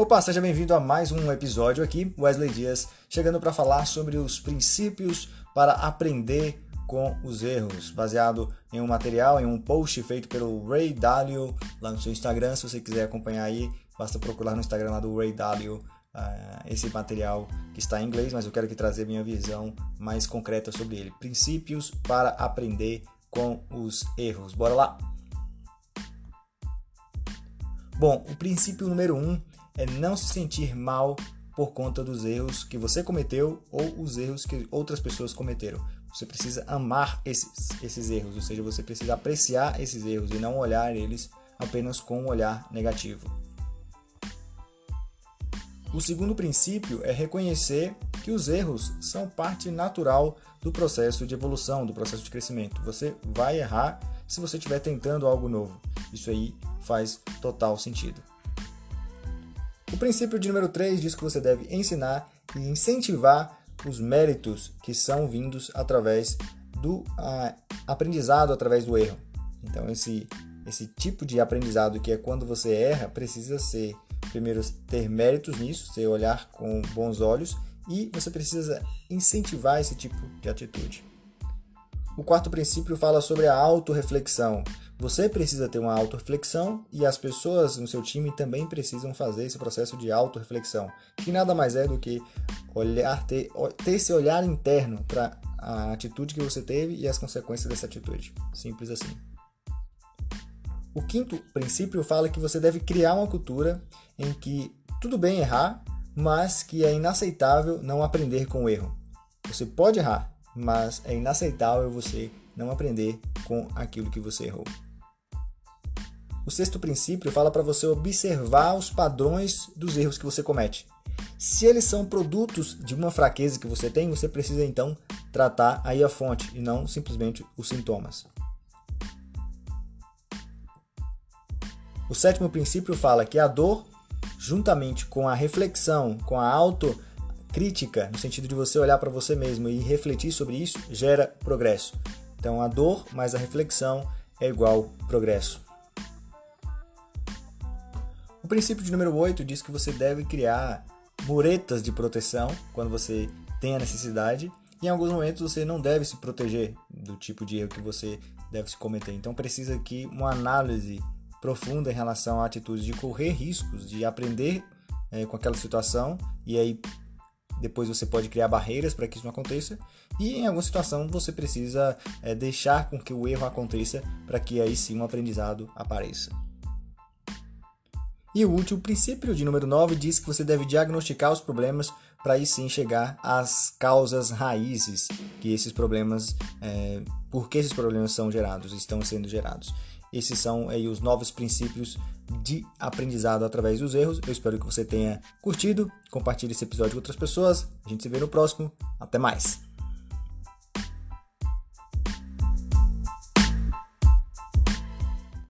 Opa, seja bem-vindo a mais um episódio aqui, Wesley Dias, chegando para falar sobre os princípios para aprender com os erros, baseado em um material, em um post feito pelo Ray Dalio lá no seu Instagram. Se você quiser acompanhar aí, basta procurar no Instagram lá do Ray Dalio uh, esse material que está em inglês, mas eu quero aqui trazer minha visão mais concreta sobre ele. Princípios para aprender com os erros. Bora lá! Bom, o princípio número um é não se sentir mal por conta dos erros que você cometeu ou os erros que outras pessoas cometeram. Você precisa amar esses, esses erros, ou seja, você precisa apreciar esses erros e não olhar eles apenas com um olhar negativo. O segundo princípio é reconhecer que os erros são parte natural do processo de evolução, do processo de crescimento. Você vai errar se você estiver tentando algo novo. Isso aí faz total sentido. Princípio de número 3 diz que você deve ensinar e incentivar os méritos que são vindos através do ah, aprendizado, através do erro. Então, esse, esse tipo de aprendizado que é quando você erra precisa ser, primeiro, ter méritos nisso, você olhar com bons olhos e você precisa incentivar esse tipo de atitude. O quarto princípio fala sobre a autorreflexão. Você precisa ter uma autorreflexão e as pessoas no seu time também precisam fazer esse processo de autorreflexão, que nada mais é do que olhar ter, ter esse olhar interno para a atitude que você teve e as consequências dessa atitude. Simples assim. O quinto princípio fala que você deve criar uma cultura em que tudo bem errar, mas que é inaceitável não aprender com o erro. Você pode errar, mas é inaceitável você não aprender com aquilo que você errou. O sexto princípio fala para você observar os padrões dos erros que você comete. Se eles são produtos de uma fraqueza que você tem, você precisa então tratar aí a fonte e não simplesmente os sintomas. O sétimo princípio fala que a dor, juntamente com a reflexão, com a autocrítica, no sentido de você olhar para você mesmo e refletir sobre isso, gera progresso. Então a dor mais a reflexão é igual progresso princípio de número 8 diz que você deve criar muretas de proteção quando você tem a necessidade. E em alguns momentos você não deve se proteger do tipo de erro que você deve se cometer. Então precisa aqui uma análise profunda em relação à atitude de correr riscos, de aprender é, com aquela situação e aí depois você pode criar barreiras para que isso não aconteça e em alguma situação você precisa é, deixar com que o erro aconteça para que aí sim um aprendizado apareça. E o último princípio de número 9 diz que você deve diagnosticar os problemas para aí sim chegar às causas raízes que esses problemas, é, por que esses problemas são gerados, estão sendo gerados. Esses são aí os novos princípios de aprendizado através dos erros. Eu espero que você tenha curtido. Compartilhe esse episódio com outras pessoas. A gente se vê no próximo. Até mais!